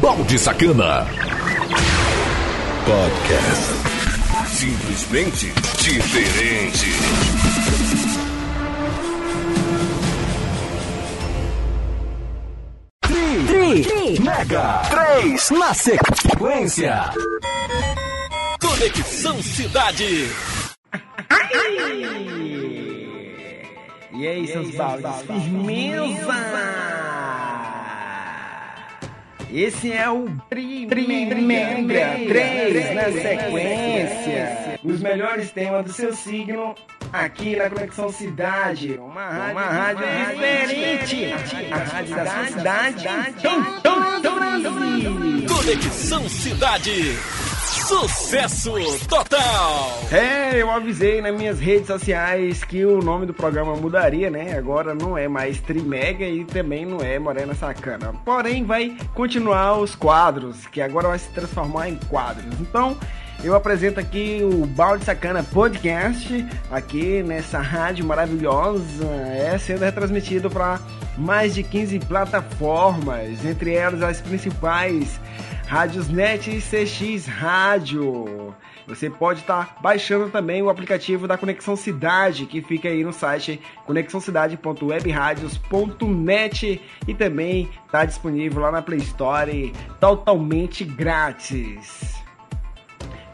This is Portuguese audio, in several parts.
Balde Sacana. Podcast. Simplesmente diferente. Tri, tri, mega, três na sequência. Conexão Cidade. E aí, seus baldes? Firmeza! Esse é o Mega 3 na sequência. Os melhores temas do seu signo aqui na Conexão Cidade. Uma rádio, uma rádio diferente. A rádio da sua cidade. Conexão Cidade. Sucesso total! É, eu avisei nas minhas redes sociais que o nome do programa mudaria, né? Agora não é mais Trimega e também não é Morena Sacana. Porém, vai continuar os quadros, que agora vai se transformar em quadros. Então, eu apresento aqui o Balde Sacana Podcast, aqui nessa rádio maravilhosa, é sendo retransmitido para mais de 15 plataformas, entre elas as principais Rádios Net e CX Rádio. Você pode estar tá baixando também o aplicativo da Conexão Cidade, que fica aí no site conexãocidade.webradios.net e também está disponível lá na Play Store totalmente grátis.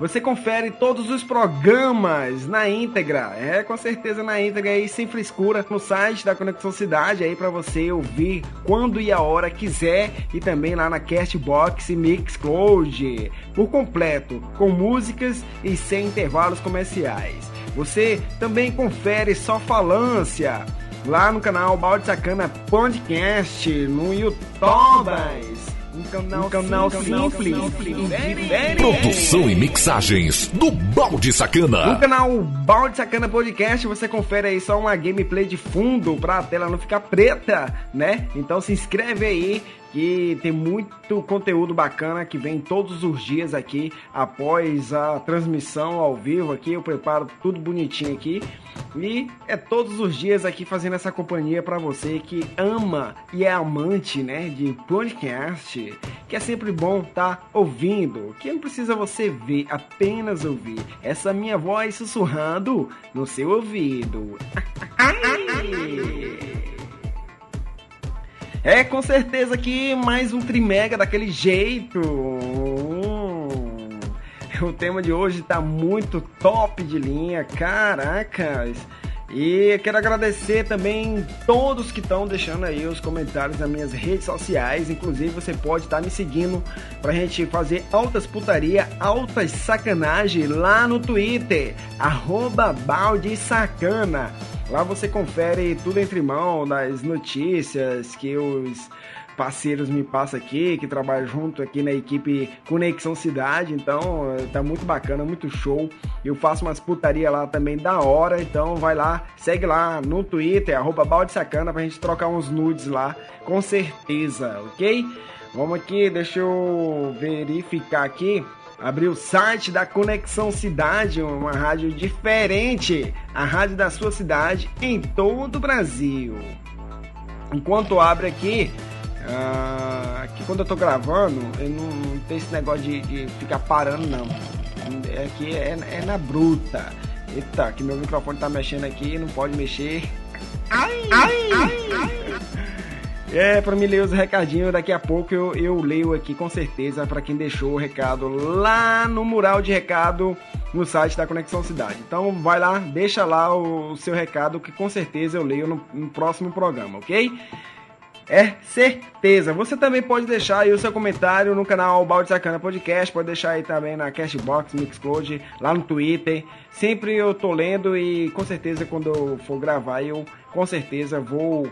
Você confere todos os programas na íntegra, é com certeza na íntegra e sem frescura no site da Conexão Cidade aí para você ouvir quando e a hora quiser e também lá na Castbox e Mixcloud por completo, com músicas e sem intervalos comerciais. Você também confere só falância lá no canal Balde Sacana Podcast no YouTube. Canal, canal simples. Produção e mixagens do Balde Sacana. No canal Balde Sacana Podcast você confere aí só uma gameplay de fundo pra a tela não ficar preta, né? Então se inscreve aí que tem muito conteúdo bacana que vem todos os dias aqui após a transmissão ao vivo aqui. Eu preparo tudo bonitinho aqui e é todos os dias aqui fazendo essa companhia para você que ama e é amante, né, de podcast, que é sempre bom estar tá ouvindo, que não precisa você ver, apenas ouvir essa minha voz sussurrando no seu ouvido. É com certeza que mais um Trimega daquele jeito. Hum. O tema de hoje tá muito top de linha, caracas. E quero agradecer também todos que estão deixando aí os comentários nas minhas redes sociais. Inclusive, você pode estar tá me seguindo pra gente fazer altas putaria, altas sacanagem lá no Twitter, arroba balde sacana. Lá você confere tudo entre mão das notícias que os parceiros me passam aqui, que trabalham junto aqui na equipe Conexão Cidade. Então tá muito bacana, muito show. Eu faço umas putaria lá também da hora. Então vai lá, segue lá no Twitter, arroba balde sacana, pra gente trocar uns nudes lá, com certeza, ok? Vamos aqui, deixa eu verificar aqui abrir o site da Conexão Cidade, uma rádio diferente, a rádio da sua cidade em todo o Brasil. Enquanto abre aqui, uh, aqui quando eu tô gravando, eu não, não tem esse negócio de, de, ficar parando não. Aqui é, é na bruta. Eita, que meu microfone tá mexendo aqui, não pode mexer. Ai, ai, ai, ai. É, para me ler os recadinhos, daqui a pouco eu, eu leio aqui com certeza para quem deixou o recado lá no mural de recado no site da Conexão Cidade. Então vai lá, deixa lá o, o seu recado que com certeza eu leio no, no próximo programa, ok? É certeza. Você também pode deixar aí o seu comentário no canal Balde Sacana Podcast, pode deixar aí também na Cashbox, Mixcloud, lá no Twitter. Sempre eu tô lendo e com certeza quando eu for gravar eu com certeza vou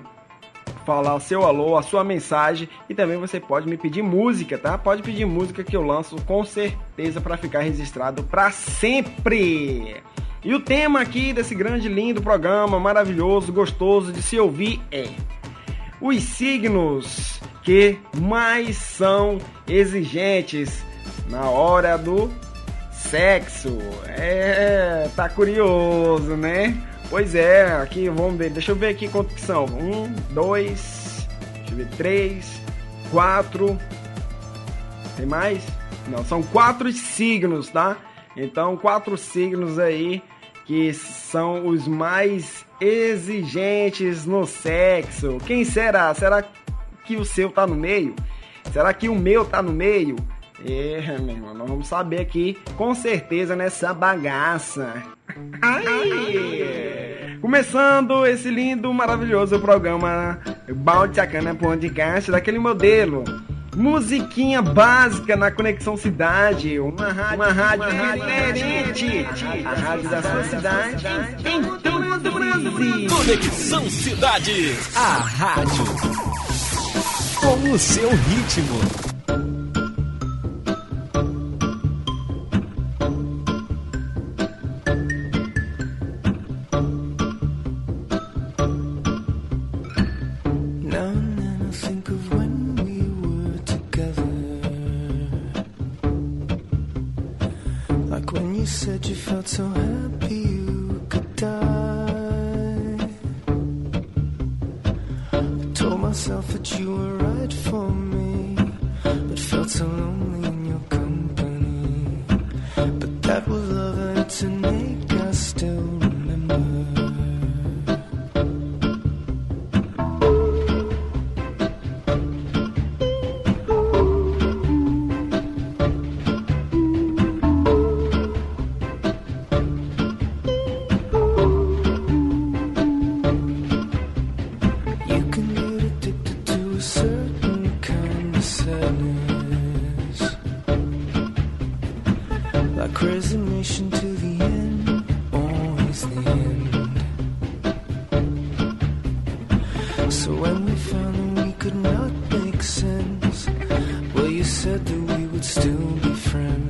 falar o seu alô, a sua mensagem e também você pode me pedir música, tá? Pode pedir música que eu lanço com certeza para ficar registrado para sempre. E o tema aqui desse grande lindo programa, maravilhoso, gostoso de se ouvir é os signos que mais são exigentes na hora do sexo. É, tá curioso, né? Pois é, aqui vamos ver. Deixa eu ver aqui quanto que são. Um, dois, deixa eu ver, três, quatro, Tem mais? Não, são quatro signos, tá? Então, quatro signos aí que são os mais exigentes no sexo. Quem será? Será que o seu tá no meio? Será que o meu tá no meio? É, meu irmão, nós vamos saber aqui com certeza nessa bagaça. Ai! Começando esse lindo, maravilhoso programa Balde Sacana Podcast daquele modelo. Musiquinha básica na Conexão Cidade, uma rádio, uma rádio, uma rádio diferente, a rádio da sua cidade, em todo o Brasil. Conexão Cidade, a rádio. Com o seu ritmo. So when we found that we could not make sense, well, you said that we would still be friends.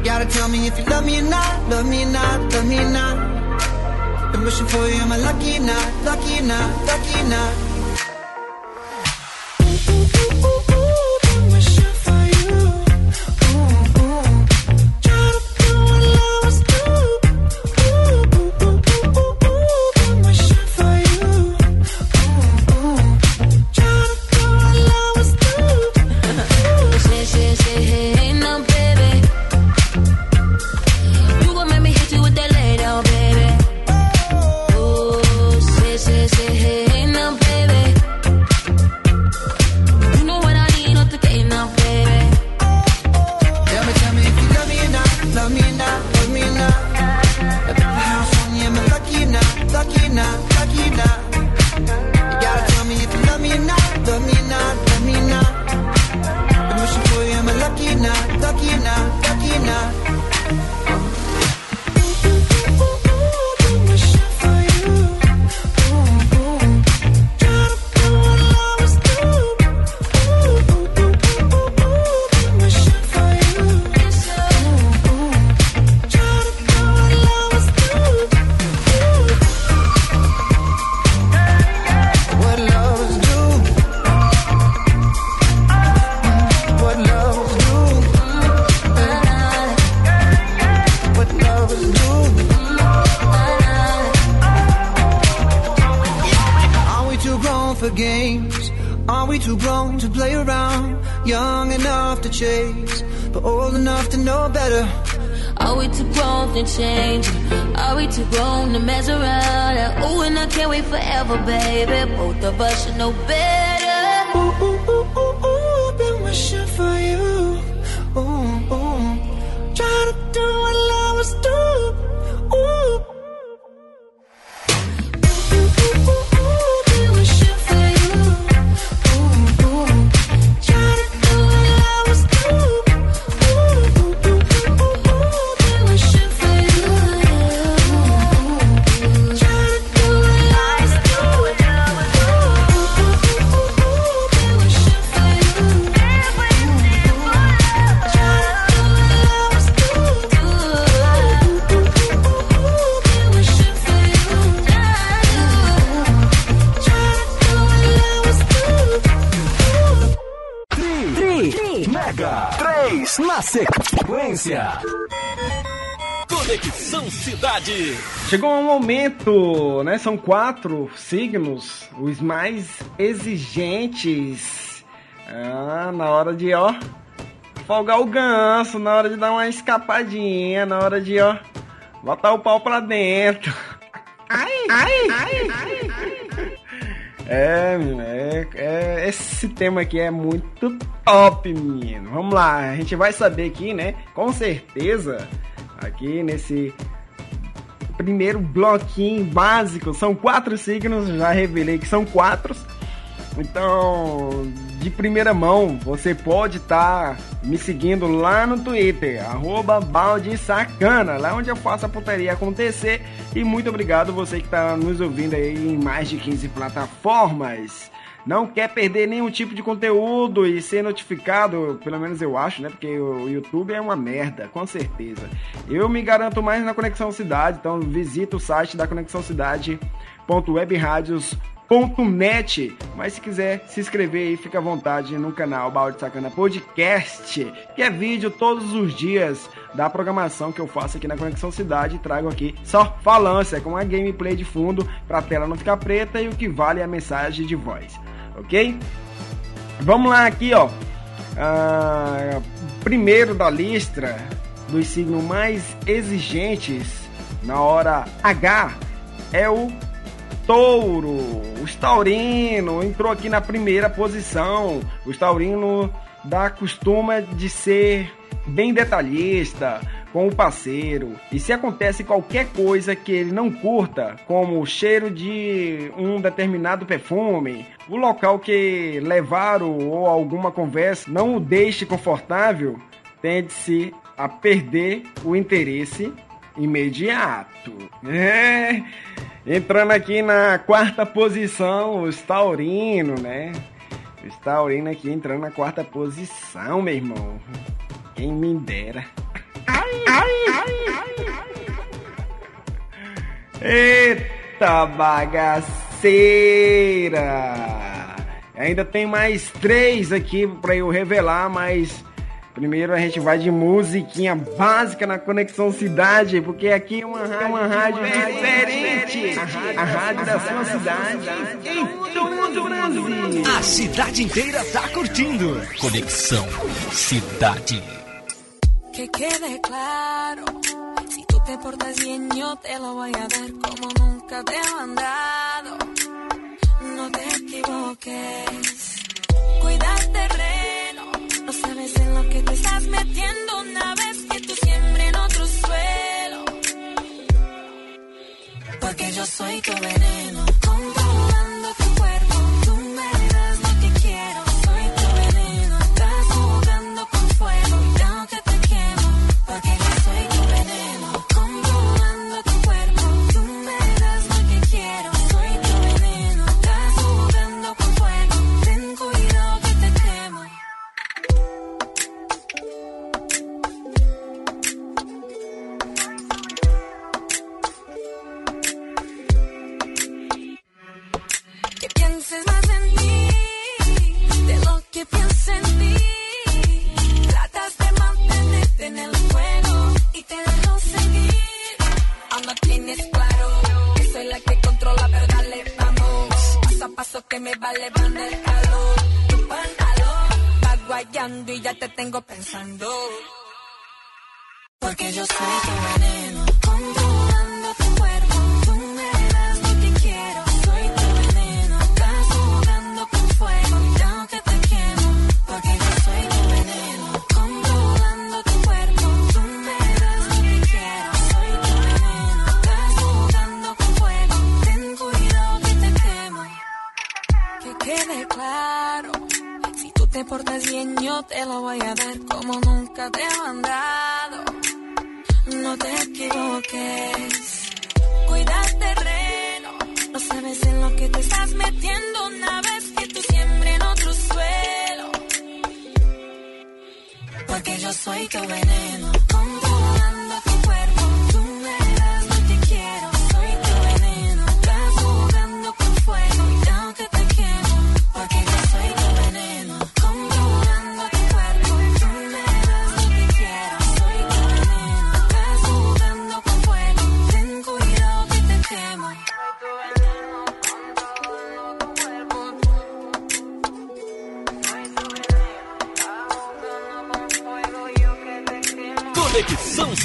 You gotta tell me if you love me or not, love me or not, love me or not. Been wishing for you, am I lucky or not, lucky or not, lucky or not? Momento, né? São quatro signos, os mais exigentes. Ah, na hora de, ó, folgar o ganso, na hora de dar uma escapadinha, na hora de, ó, botar o pau pra dentro. Ai, ai, ai, ai. É, menino, é, é- esse tema aqui é muito top, menino. Vamos lá, a gente vai saber aqui, né? Com certeza, aqui nesse primeiro bloquinho básico, são quatro signos, já revelei que são quatro. Então, de primeira mão, você pode estar me seguindo lá no Twitter, arroba balde sacana, lá onde eu faço a putaria acontecer. E muito obrigado você que está nos ouvindo aí em mais de 15 plataformas. Não quer perder nenhum tipo de conteúdo e ser notificado, pelo menos eu acho, né? Porque o YouTube é uma merda, com certeza. Eu me garanto mais na Conexão Cidade, então visita o site da Conexão Cidade.webradios.net. Mas se quiser se inscrever aí, fica à vontade no canal Balde Sacana Podcast, que é vídeo todos os dias da programação que eu faço aqui na Conexão Cidade e trago aqui só falância com a gameplay de fundo para a tela não ficar preta e o que vale é a mensagem de voz, ok? Vamos lá aqui, ó. Ah, primeiro da lista dos signos mais exigentes na hora H é o Touro. O Taurino entrou aqui na primeira posição. O Taurino dá costuma de ser bem detalhista com o parceiro. E se acontece qualquer coisa que ele não curta, como o cheiro de um determinado perfume, o local que levaram ou alguma conversa não o deixe confortável, tende-se a perder o interesse imediato. É. Entrando aqui na quarta posição, o Taurino, né? O Taurino aqui entrando na quarta posição, meu irmão. Quem me dera. Ai, ai, ai, Eita bagaceira! Ainda tem mais três aqui para eu revelar, mas primeiro a gente vai de musiquinha básica na Conexão Cidade, porque aqui é uma rádio, é uma rádio diferente. A rádio da sua cidade em todo o Brasil. A cidade inteira tá curtindo. Conexão Cidade. Que quede claro, si tú te portas bien yo te lo voy a dar como nunca te he mandado. No te equivoques, cuida el terreno, no sabes en lo que te estás metiendo una vez que tú siembres en otro suelo. Porque yo soy tu veneno, No te equivoques. Cuida el terreno. No sabes en lo que te estás metiendo una vez que tú siembres en otro suelo. Porque yo soy tu veneno.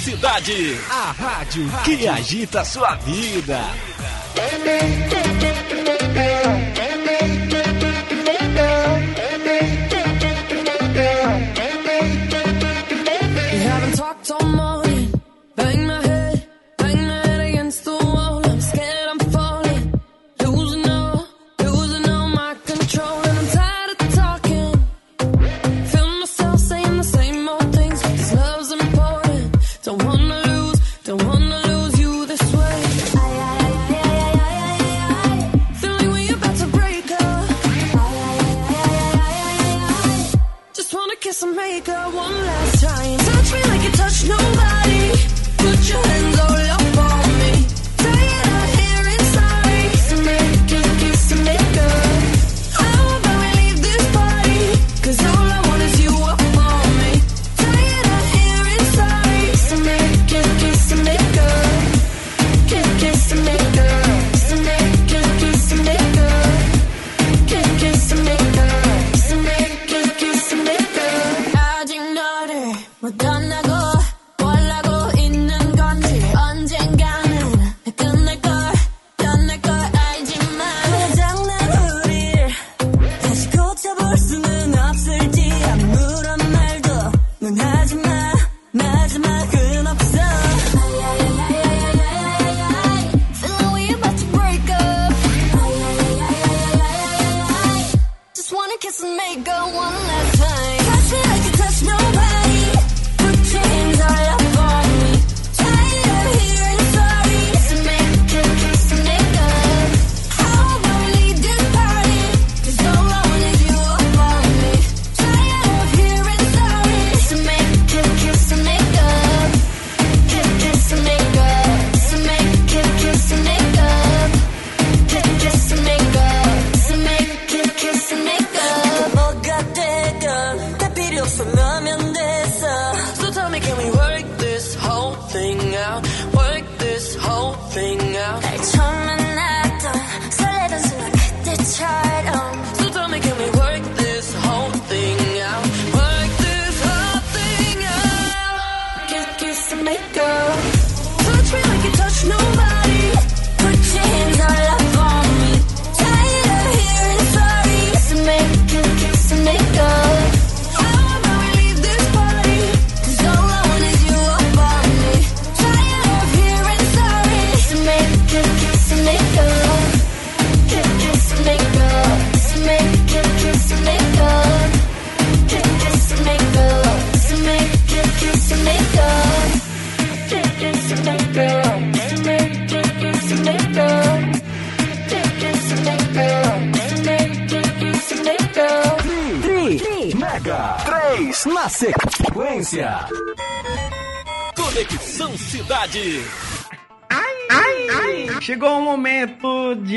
Cidade, a rádio que agita a sua vida.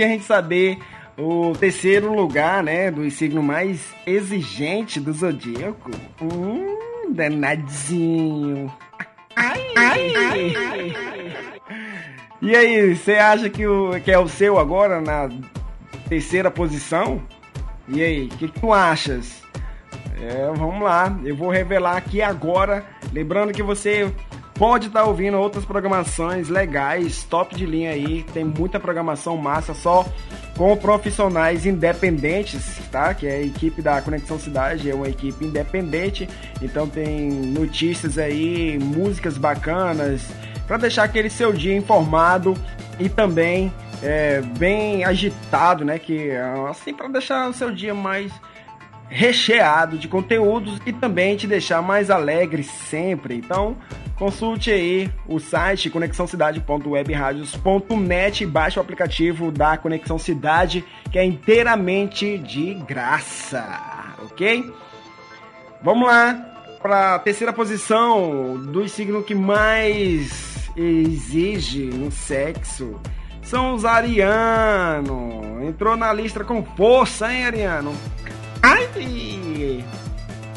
a gente saber o terceiro lugar, né, do signo mais exigente do zodíaco. Hum, danadinho. Ai, ai, ai, ai, E aí, você acha que, o, que é o seu agora na terceira posição? E aí, o que, que tu achas? É, vamos lá, eu vou revelar aqui agora. Lembrando que você pode estar ouvindo outras programações legais, top de linha aí. Tem muita programação massa só com profissionais independentes, tá? Que é a equipe da Conexão Cidade, é uma equipe independente. Então tem notícias aí, músicas bacanas, para deixar aquele seu dia informado e também é, bem agitado, né? Que assim para deixar o seu dia mais recheado de conteúdos e também te deixar mais alegre sempre. Então, consulte aí o site conexãocidade.webradios.net e baixe o aplicativo da Conexão Cidade, que é inteiramente de graça, ok? Vamos lá para a terceira posição dos signos que mais exige no sexo. São os ariano. Entrou na lista com força, hein, ariano? Ai!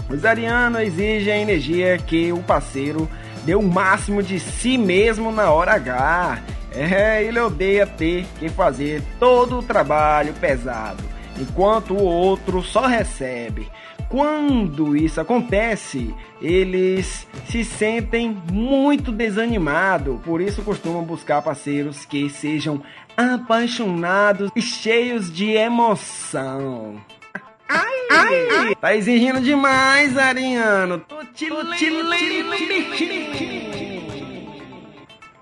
Os arianos exigem a energia que o parceiro dê o máximo de si mesmo na hora H. É, ele odeia ter que fazer todo o trabalho pesado, enquanto o outro só recebe. Quando isso acontece, eles se sentem muito desanimados, por isso costumam buscar parceiros que sejam apaixonados e cheios de emoção. Ai, tá exigindo demais, Ariano. Tô te, te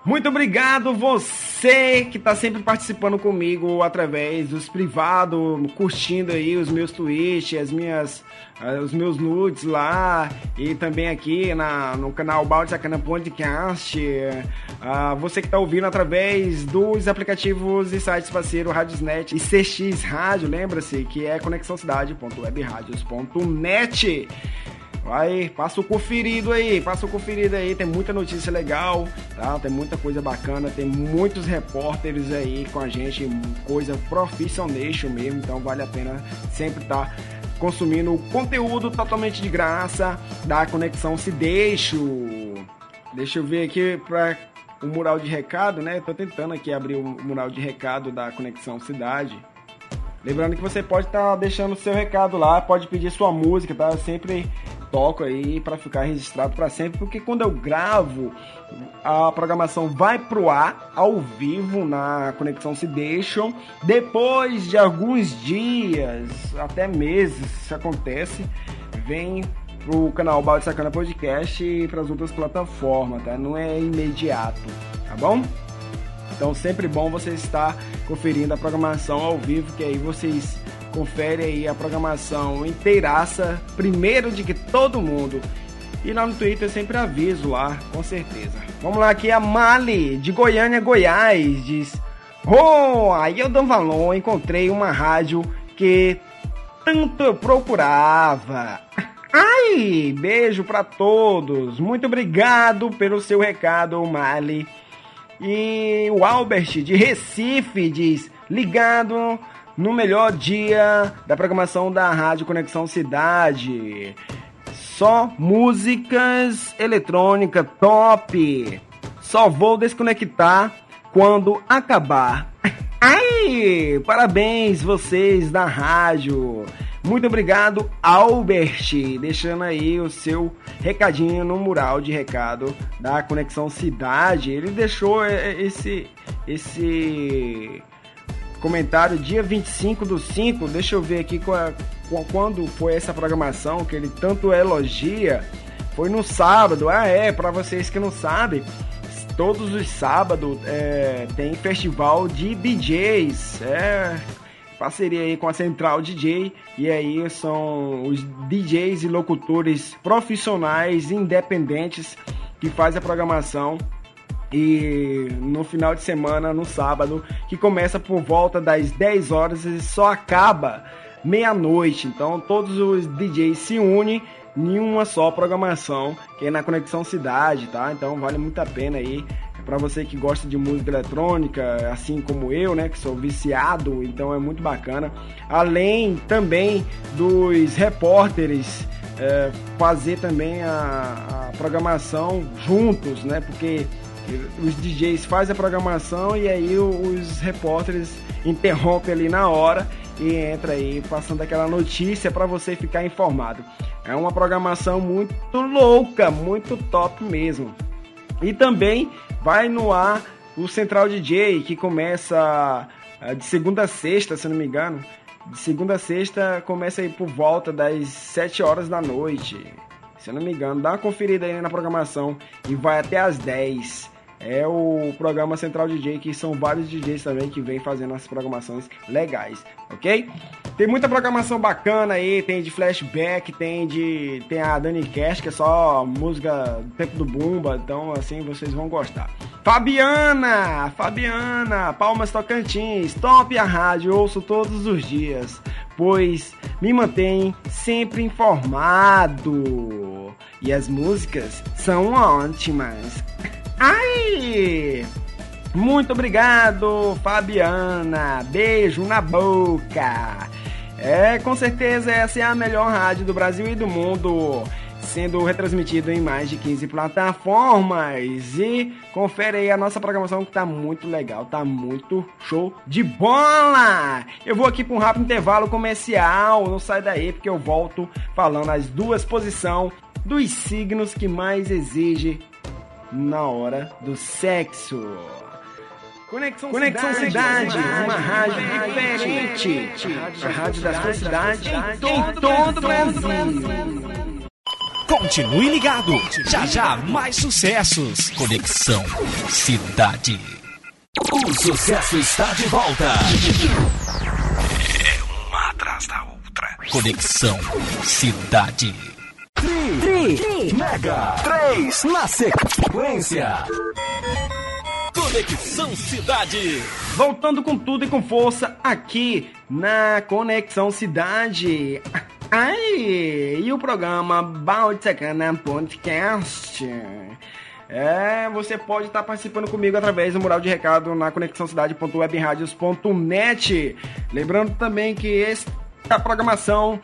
Muito obrigado você que tá sempre participando comigo através dos privados, curtindo aí os meus tweets, as minhas, ah, os meus nudes lá e também aqui na, no canal Balde Sacana Podcast. Ah, você que tá ouvindo através dos aplicativos e sites parceiro Radiosnet e CX Rádio, lembra-se que é conexãocidade.webradios.net. Vai, passa o conferido aí, passa o conferido aí, tem muita notícia legal, tá? Tem muita coisa bacana, tem muitos repórteres aí com a gente, coisa profissionation mesmo, então vale a pena sempre estar consumindo o conteúdo totalmente de graça da Conexão Se Deixo. Deixa eu ver aqui para o mural de recado, né? Tô tentando aqui abrir o mural de recado da Conexão Cidade. Lembrando que você pode estar deixando seu recado lá, pode pedir sua música, tá? Eu sempre toco aí para ficar registrado para sempre, porque quando eu gravo, a programação vai pro ar ao vivo na Conexão Se Deixam. Depois de alguns dias, até meses, isso acontece, vem pro canal Balde Sacana Podcast e para as outras plataformas, tá? Não é imediato, tá bom? Então sempre bom você estar conferindo a programação ao vivo, que aí vocês conferem aí a programação inteiraça, primeiro de que todo mundo. E lá no Twitter eu sempre aviso lá, com certeza. Vamos lá aqui, a Mali, de Goiânia, Goiás, diz... Oh, aí eu dou valor, encontrei uma rádio que tanto eu procurava. Ai, beijo para todos. Muito obrigado pelo seu recado, Mali. E o Albert de Recife diz: ligado no melhor dia da programação da Rádio Conexão Cidade. Só músicas eletrônicas top. Só vou desconectar quando acabar. Ai, parabéns vocês da rádio. Muito obrigado, Albert, deixando aí o seu recadinho no mural de recado da Conexão Cidade. Ele deixou é, esse esse comentário dia 25 do 5. Deixa eu ver aqui qual, qual- quando foi essa programação que ele tanto elogia. Foi no sábado. Ah, é, para vocês que não sabem, todos os sábados é, tem festival de DJs. É, parceria aí com a Central DJ e aí são os DJs e locutores profissionais independentes que fazem a programação e no final de semana, no sábado, que começa por volta das 10 horas e só acaba meia-noite. Então todos os DJs se unem em uma só programação, que é na Conexão Cidade, tá? Então vale muito a pena aí para você que gosta de música eletrônica, assim como eu, né, que sou viciado, então é muito bacana. Além também dos repórteres é, fazer também a, a programação juntos, né? Porque os DJs fazem a programação e aí os repórteres interrompem ali na hora e entra aí passando aquela notícia para você ficar informado. É uma programação muito louca, muito top mesmo. E também vai no ar o Central DJ, que começa ah, de segunda a sexta, se não me engano. De segunda a sexta começa aí por volta das 7 horas da noite. Se eu não me engano, dá uma conferida aí na programação e vai até às 10. É o programa Central DJ, que são vários DJs também que vem fazendo as programações legais, ok? Tem muita programação bacana aí, tem de flashback, tem de. Tem a Dani Cash, que é só música do tempo do Bumba, então assim vocês vão gostar. Fabiana! Fabiana! Palmas Tocantins, top a rádio, ouço todos os dias, pois me mantém sempre informado. E as músicas são ótimas. Ai! Muito obrigado, Fabiana. Beijo na boca. É, com certeza essa é a melhor rádio do Brasil e do mundo, sendo retransmitido em mais de 15 plataformas. E confere aí a nossa programação que tá muito legal, tá muito show de bola. Eu vou aqui para um rápido intervalo comercial, não sai daí porque eu volto falando as duas posições dos signos que mais exige na hora do sexo. Conexão, Conexão Cidade, uma rádio diferente. A rádio da sua cidade em todo o Brasil. Continue ligado. Já já mais sucessos. Conexão Cidade. O sucesso está de volta. É uma atrás da outra. Conexão Cidade. Tri, tri, mega, três na sequência. Conexão Cidade. Voltando com tudo e com força aqui na Conexão Cidade. Ai, e o programa Balde Sacana Podcast. É, você pode estar participando comigo através do mural de recado na conexãocidade.webradios.net. Lembrando também que esta programação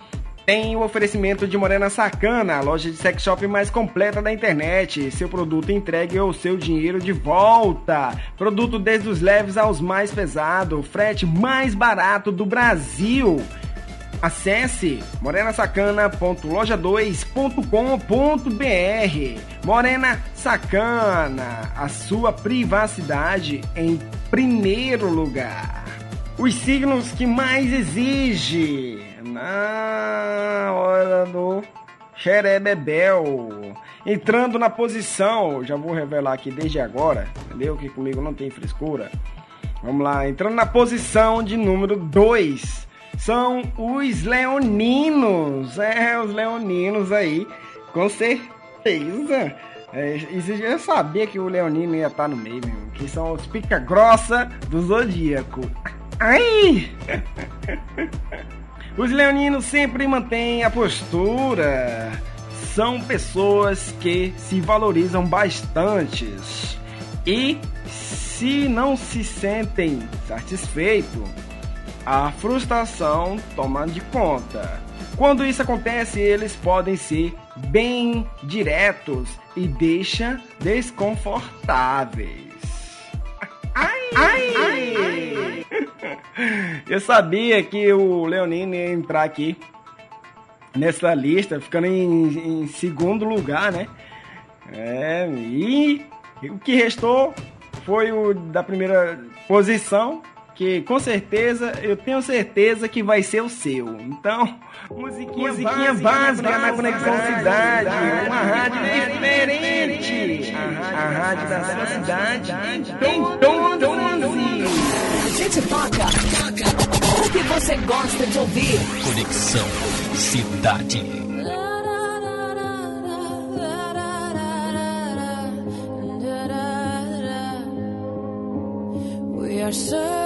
tem o oferecimento de Morena Sacana, a loja de sex shop mais completa da internet. Seu produto entregue ou seu dinheiro de volta. Produto desde os leves aos mais pesados. Frete mais barato do Brasil. Acesse morenasacana.loja2.com.br. Morena Sacana, a sua privacidade em primeiro lugar. Os signos que mais exige na hora do xerebebel. Entrando na posição, já vou revelar aqui desde agora, entendeu? Que comigo não tem frescura. Vamos lá, entrando na posição de número 2 são os leoninos. É, os leoninos aí, com certeza. É, eu sabia que o leonino ia estar no meio, meu, que são os pica grossa do zodíaco. Ai! Os leoninos sempre mantêm a postura. São pessoas que se valorizam bastante e se não se sentem satisfeitos, a frustração toma de conta. Quando isso acontece, eles podem ser bem diretos e deixa desconfortáveis. Ai, ai, ai. Eu sabia que o Leonino ia entrar aqui nessa lista, ficando em, em segundo lugar, né? É, e o que restou foi o da primeira posição, que com certeza, eu tenho certeza que vai ser o seu. Então, musiquinha, musiquinha básica, na Conexão Cidade, uma rádio diferente. A rádio da sua cidade em todo o Brasil. A gente toca o que você gosta de ouvir. Conexão Cidade. We are searchlights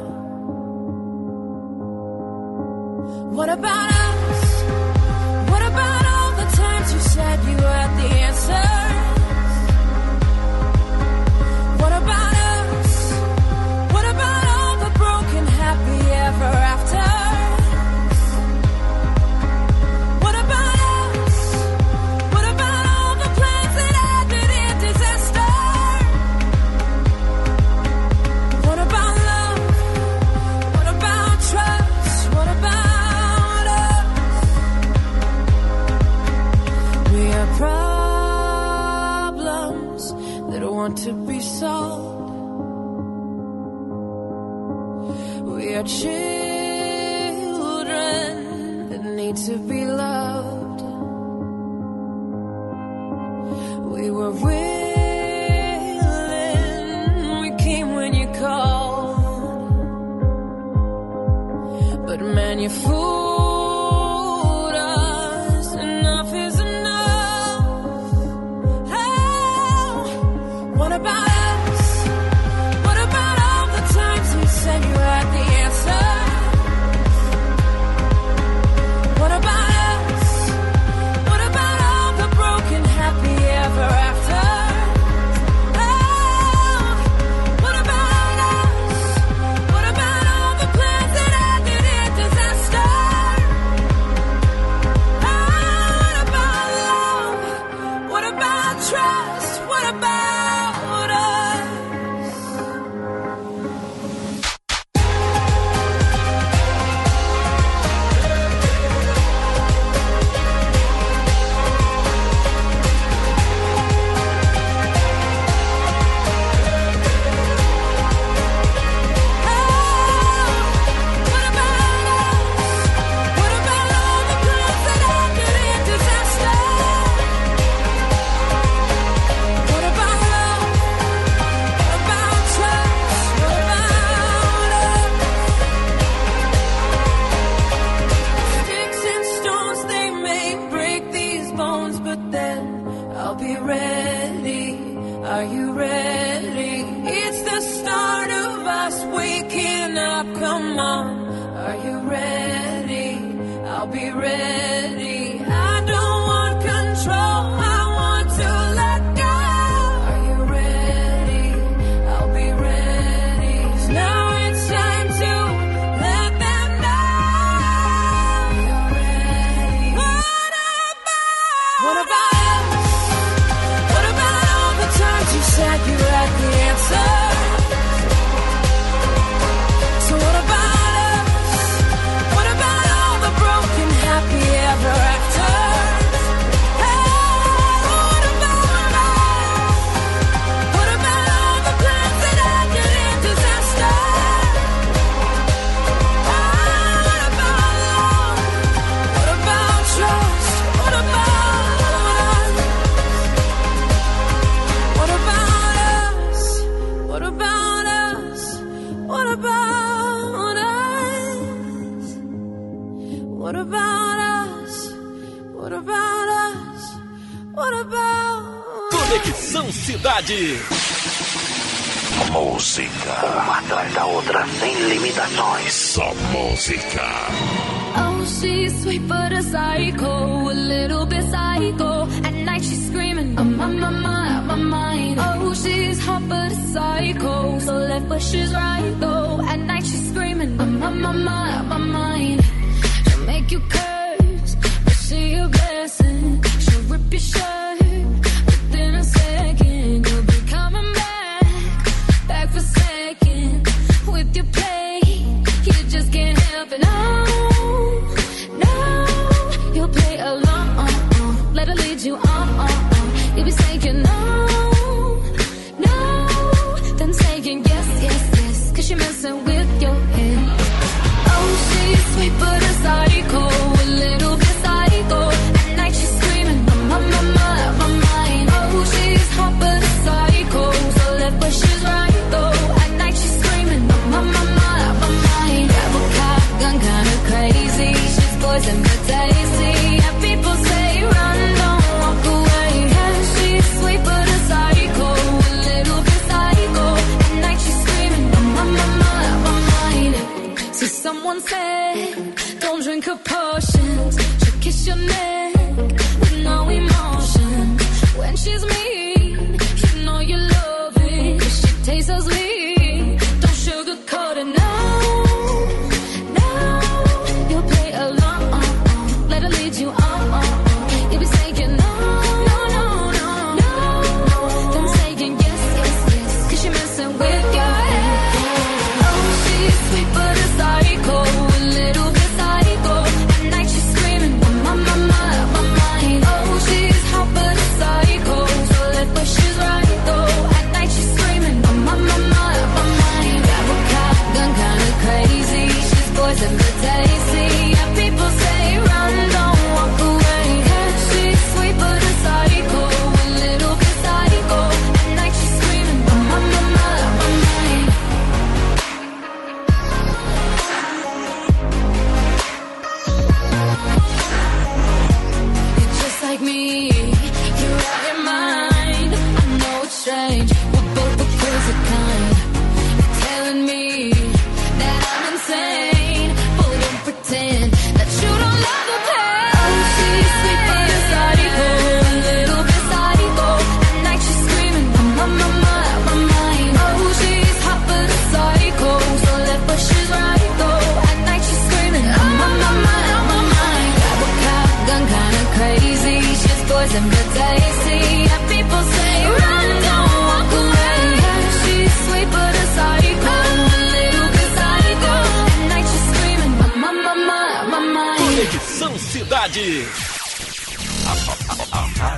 What about us? What about all the times you said you were at the end?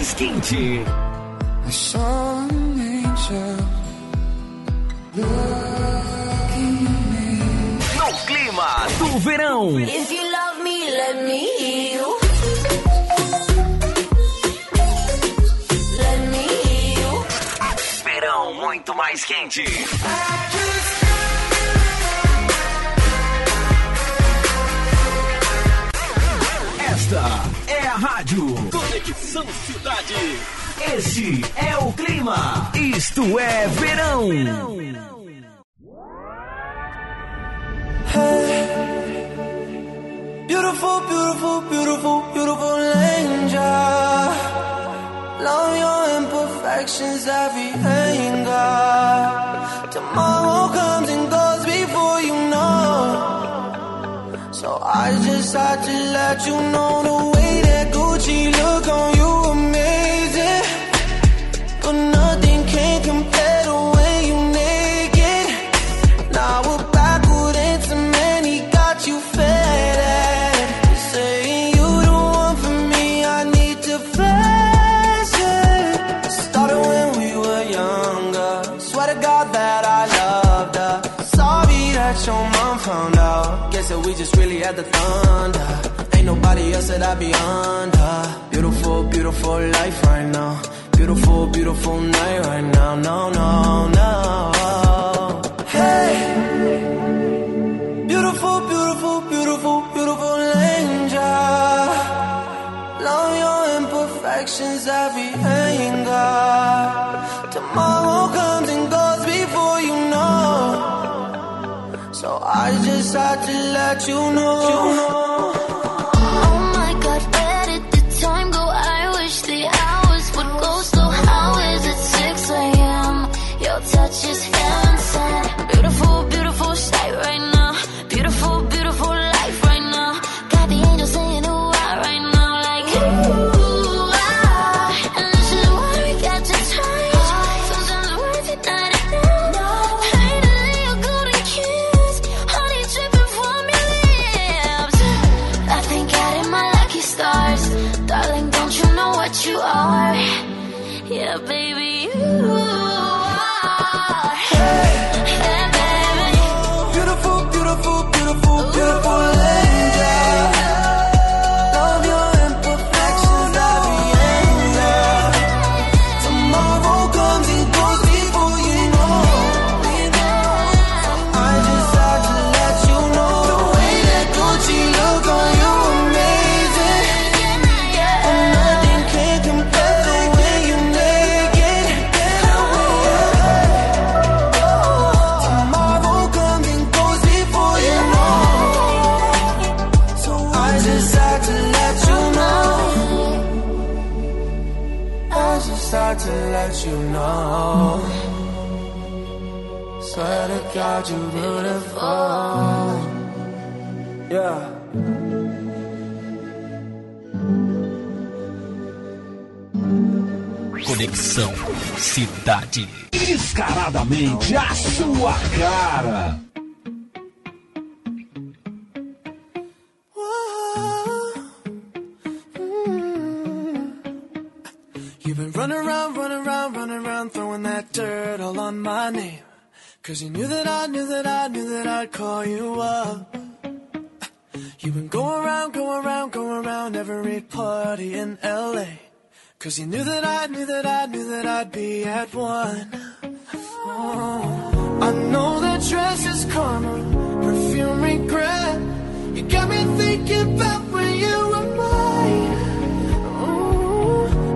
mais quente. I saw an angel looking at me. No clima do verão. If you love me, let me you. Let me you. Verão muito mais quente. Esta é a rádio Conexão Cidade. Este é o clima. Isto é verão. Beautiful, beautiful, beautiful, beautiful angel. Love your imperfections, every anger. Tomorrow comes and goes before you know. So I just had to let you know the way Gucci look on you amazing. But nothing can compare to when you naked. Now we're backward and cement, he got you fed Saying you the one for me, I need to face it. Started when we were younger. Swear to God that I loved her. Sorry that your mom found out. Guess that we just really had the thunder. Ain't nobody else that I be under. Beautiful, beautiful life right now. Beautiful, beautiful night right now. No, no, no. Hey. Beautiful, beautiful, beautiful, beautiful angel. Love your imperfections, every anger. Tomorrow comes and goes before you know. So I just had to let you know. Oh my Conexão Cidade. Descaradamente a sua cara. You've been running around, running around, running around, throwing that dirt all on my name. Cause you knew that I knew that I knew that I'd call you up. You've been going around, going around, going around every party in LA. Cause you knew that I knew that I knew that I'd be at one. Oh, I know that dress is karma, perfume regret. You got me thinking about when you were mine.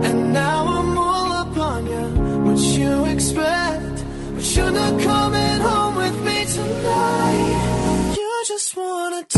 And now I'm all up on you. What you expect? But you're not coming home with me tonight. You just want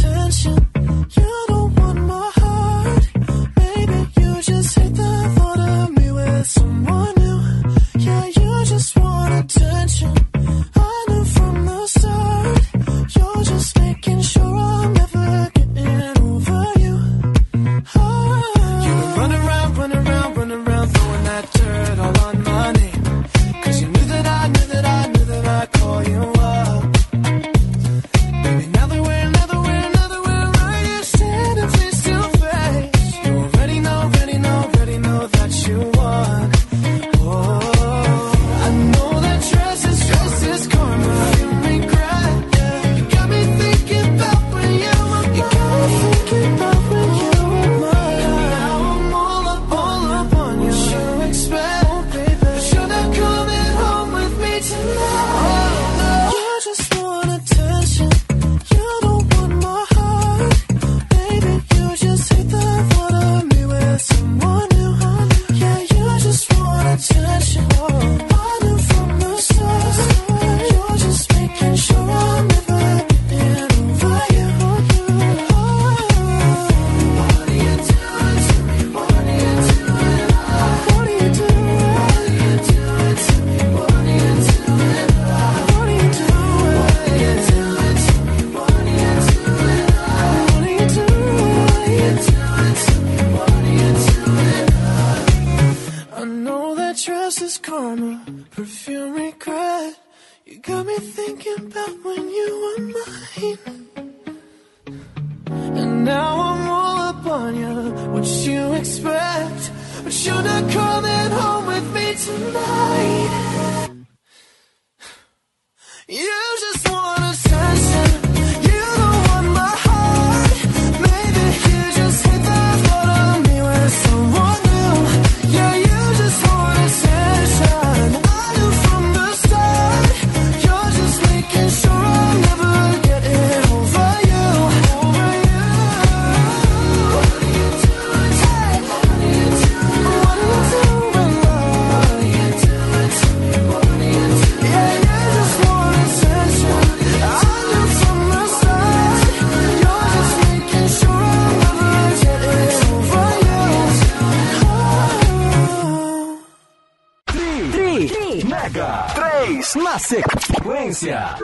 na sequência.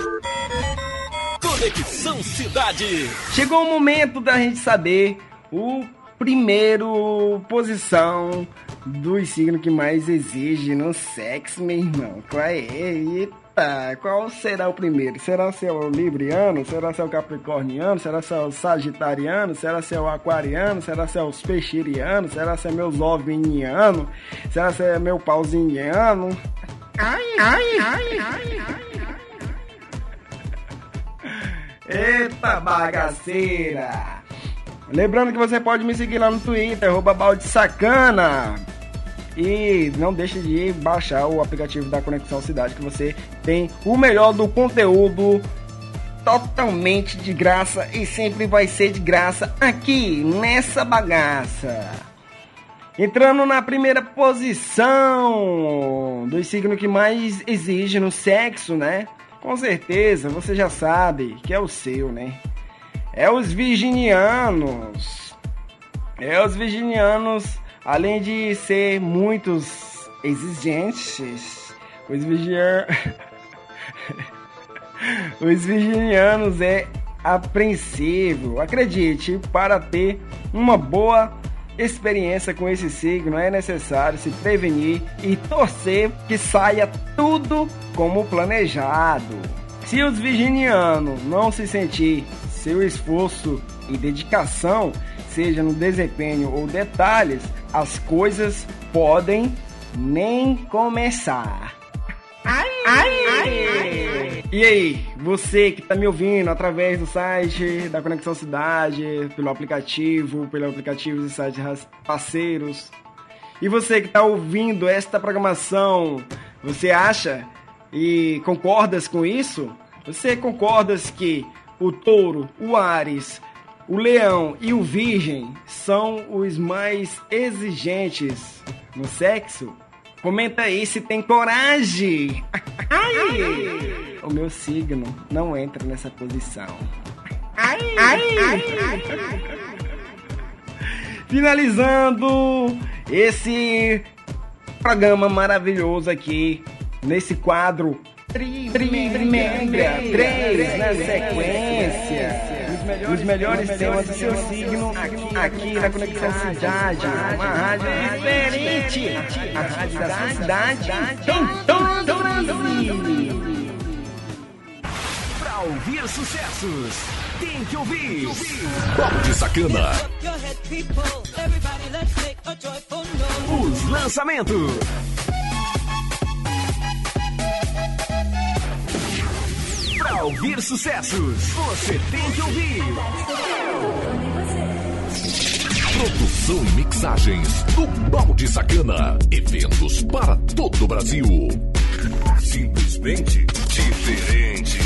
Conexão Cidade. Chegou o momento da gente saber o primeiro posição dos signos que mais exige no sexo, meu irmão. Qual é? Eita, qual será o primeiro? Será ser o libriano? Será ser o capricorniano? Será ser o sagitariano? Será ser o aquariano? Será ser os peixirianos? Será ser meus oviniano? Será ser meu pauzinhiano? Ai, ai, ai, ai, ai. Eita bagaceira! Lembrando que você pode me seguir lá no Twitter, arroba balde sacana. E não deixe de baixar o aplicativo da Conexão Cidade, que você tem o melhor do conteúdo totalmente de graça e sempre vai ser de graça aqui nessa bagaça. Entrando na primeira posição dos signos que mais exige no sexo, né? Com certeza, você já sabe que é o seu, né? É os virginianos. É os virginianos, além de ser muitos exigentes, os virginianos. Os virginianos é apreensivo. Acredite, para ter uma boa experiência com esse signo é necessário se prevenir e torcer que saia tudo como planejado. Se os virginianos não se sentir seu esforço e dedicação, seja no desempenho ou detalhes, as coisas podem nem começar. E aí, você que tá me ouvindo através do site da Conexão Cidade, pelo aplicativo, pelo aplicativo dos sites parceiros. E você que tá ouvindo esta programação, você acha e concordas com isso? Você concordas que o touro, o Ares, o leão e o virgem são os mais exigentes no sexo? Comenta aí se tem coragem. Ai, o meu signo não entra nessa posição. Ai, ai, Finalizando esse programa maravilhoso aqui nesse quadro Trimega 3 na sequência. Os melhores temas do seu signo aqui na Conexão Cidade. Uma rádio diferente. A rádio da sua cidade em todo o Brasil. Pra ouvir sucessos, tem que ouvir. Balde Sacana. Os lançamentos. Ouvir sucessos, você tem que ouvir. Produção e mixagens do Balde Sacana. Eventos para todo o Brasil. Simplesmente diferente.